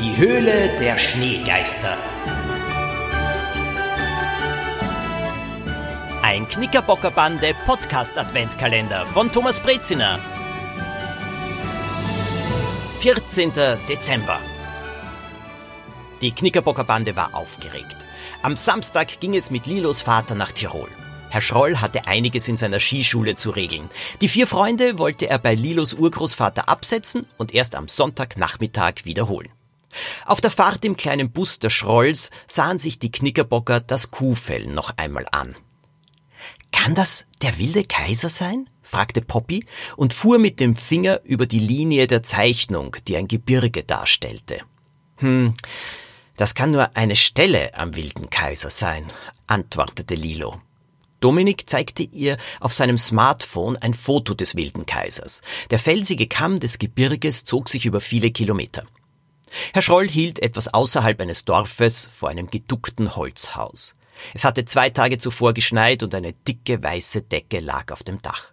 Die Höhle der Schneegeister. Ein Knickerbockerbande Podcast Adventkalender von Thomas Breziner. 14. Dezember. Die Knickerbockerbande war aufgeregt. Am Samstag ging es mit Lilos Vater nach Tirol. Herr Schroll hatte einiges in seiner Skischule zu regeln. Die vier Freunde wollte er bei Lilos Urgroßvater absetzen und erst am Sonntagnachmittag wiederholen. Auf der Fahrt im kleinen Bus der Schrolls sahen sich die Knickerbocker das Kuhfell noch einmal an. Kann das der wilde Kaiser sein? fragte Poppy und fuhr mit dem Finger über die Linie der Zeichnung, die ein Gebirge darstellte. Hm, das kann nur eine Stelle am wilden Kaiser sein, antwortete Lilo. Dominik zeigte ihr auf seinem Smartphone ein Foto des wilden Kaisers. Der felsige Kamm des Gebirges zog sich über viele Kilometer. Herr Schroll hielt etwas außerhalb eines Dorfes vor einem geduckten Holzhaus. Es hatte zwei Tage zuvor geschneit und eine dicke weiße Decke lag auf dem Dach.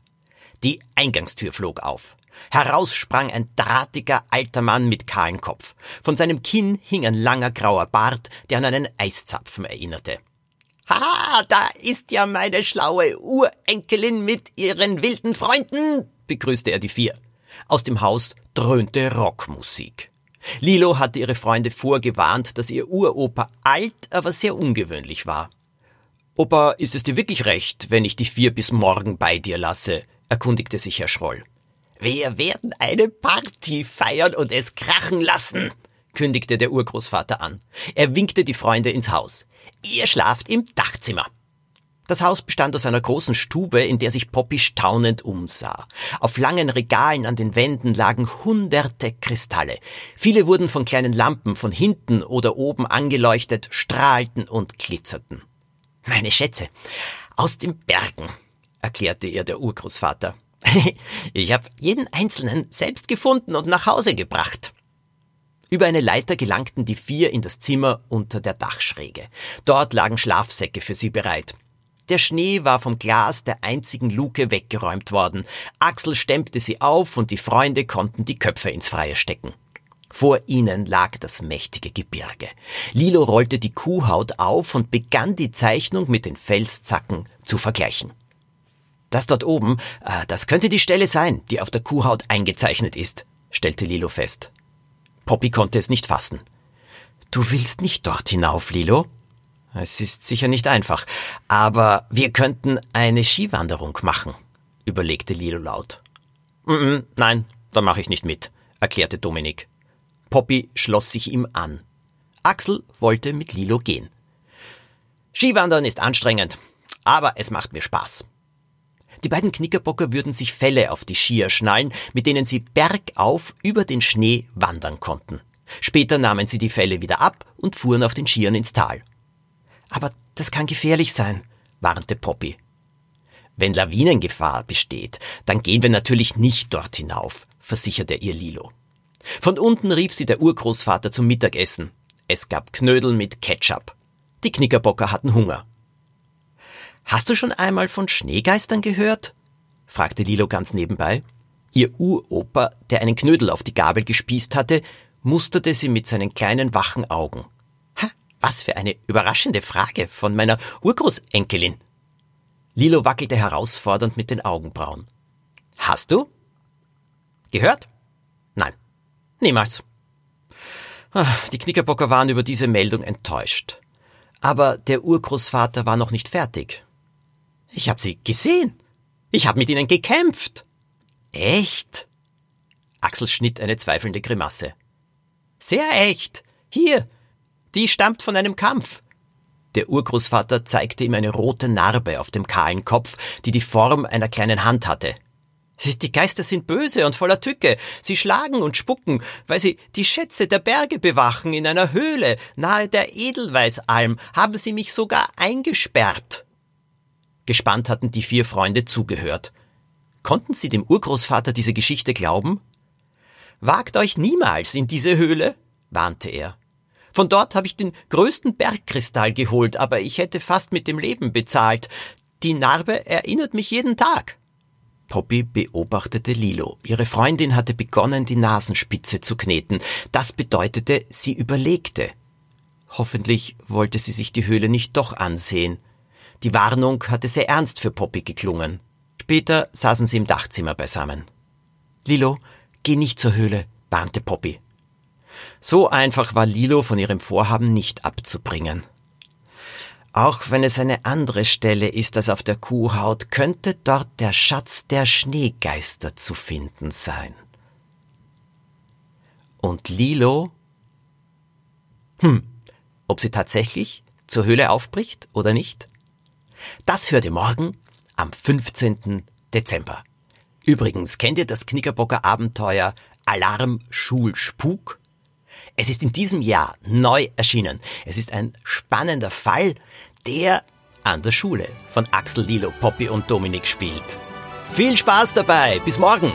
Die Eingangstür flog auf. Heraus sprang ein drahtiger alter Mann mit kahlen Kopf. Von seinem Kinn hing ein langer grauer Bart, der an einen Eiszapfen erinnerte. Haha, da ist ja meine schlaue Urenkelin mit ihren wilden Freunden, begrüßte er die vier. Aus dem Haus dröhnte Rockmusik. Lilo hatte ihre Freunde vorgewarnt, dass ihr Uropa alt, aber sehr ungewöhnlich war. Opa, ist es dir wirklich recht, wenn ich die vier bis morgen bei dir lasse? erkundigte sich Herr Schroll. Wir werden eine Party feiern und es krachen lassen, kündigte der Urgroßvater an. Er winkte die Freunde ins Haus. Ihr schlaft im Dachzimmer. Das Haus bestand aus einer großen Stube, in der sich Poppy staunend umsah. Auf langen Regalen an den Wänden lagen hunderte Kristalle. Viele wurden von kleinen Lampen von hinten oder oben angeleuchtet, strahlten und glitzerten. Meine Schätze, aus den Bergen, erklärte ihr der Urgroßvater. ich habe jeden einzelnen selbst gefunden und nach Hause gebracht. Über eine Leiter gelangten die vier in das Zimmer unter der Dachschräge. Dort lagen Schlafsäcke für sie bereit. Der Schnee war vom Glas der einzigen Luke weggeräumt worden. Axel stemmte sie auf und die Freunde konnten die Köpfe ins Freie stecken. Vor ihnen lag das mächtige Gebirge. Lilo rollte die Kuhhaut auf und begann die Zeichnung mit den Felszacken zu vergleichen. Das dort oben, äh, das könnte die Stelle sein, die auf der Kuhhaut eingezeichnet ist, stellte Lilo fest. Poppy konnte es nicht fassen. Du willst nicht dort hinauf, Lilo? Es ist sicher nicht einfach, aber wir könnten eine Skiwanderung machen, überlegte Lilo laut. Mm nein, da mache ich nicht mit, erklärte Dominik. Poppy schloss sich ihm an. Axel wollte mit Lilo gehen. Skiwandern ist anstrengend, aber es macht mir Spaß. Die beiden Knickerbocker würden sich Felle auf die Skier schnallen, mit denen sie bergauf über den Schnee wandern konnten. Später nahmen sie die Felle wieder ab und fuhren auf den Skiern ins Tal. Aber das kann gefährlich sein, warnte Poppy. Wenn Lawinengefahr besteht, dann gehen wir natürlich nicht dort hinauf, versicherte ihr Lilo. Von unten rief sie der Urgroßvater zum Mittagessen. Es gab Knödel mit Ketchup. Die Knickerbocker hatten Hunger. Hast du schon einmal von Schneegeistern gehört? fragte Lilo ganz nebenbei. Ihr Uropa, der einen Knödel auf die Gabel gespießt hatte, musterte sie mit seinen kleinen wachen Augen. Was für eine überraschende Frage von meiner Urgroßenkelin. Lilo wackelte herausfordernd mit den Augenbrauen. Hast du? Gehört? Nein, niemals. Ah, die Knickerbocker waren über diese Meldung enttäuscht. Aber der Urgroßvater war noch nicht fertig. Ich habe sie gesehen. Ich habe mit ihnen gekämpft. Echt? Axel schnitt eine zweifelnde Grimasse. Sehr echt. Hier. Die stammt von einem Kampf. Der Urgroßvater zeigte ihm eine rote Narbe auf dem kahlen Kopf, die die Form einer kleinen Hand hatte. Die Geister sind böse und voller Tücke. Sie schlagen und spucken, weil sie die Schätze der Berge bewachen. In einer Höhle nahe der Edelweißalm haben sie mich sogar eingesperrt. Gespannt hatten die vier Freunde zugehört. Konnten sie dem Urgroßvater diese Geschichte glauben? Wagt euch niemals in diese Höhle, warnte er. Von dort habe ich den größten Bergkristall geholt, aber ich hätte fast mit dem Leben bezahlt. Die Narbe erinnert mich jeden Tag. Poppy beobachtete Lilo. Ihre Freundin hatte begonnen, die Nasenspitze zu kneten. Das bedeutete, sie überlegte. Hoffentlich wollte sie sich die Höhle nicht doch ansehen. Die Warnung hatte sehr ernst für Poppy geklungen. Später saßen sie im Dachzimmer beisammen. Lilo, geh nicht zur Höhle, warnte Poppy. So einfach war Lilo von ihrem Vorhaben nicht abzubringen. Auch wenn es eine andere Stelle ist als auf der Kuhhaut, könnte dort der Schatz der Schneegeister zu finden sein. Und Lilo? Hm, ob sie tatsächlich zur Höhle aufbricht oder nicht? Das hört ihr morgen am 15. Dezember. Übrigens, kennt ihr das Knickerbocker Abenteuer Alarm Schulspuk? Es ist in diesem Jahr neu erschienen. Es ist ein spannender Fall, der an der Schule von Axel Lilo, Poppy und Dominik spielt. Viel Spaß dabei. Bis morgen.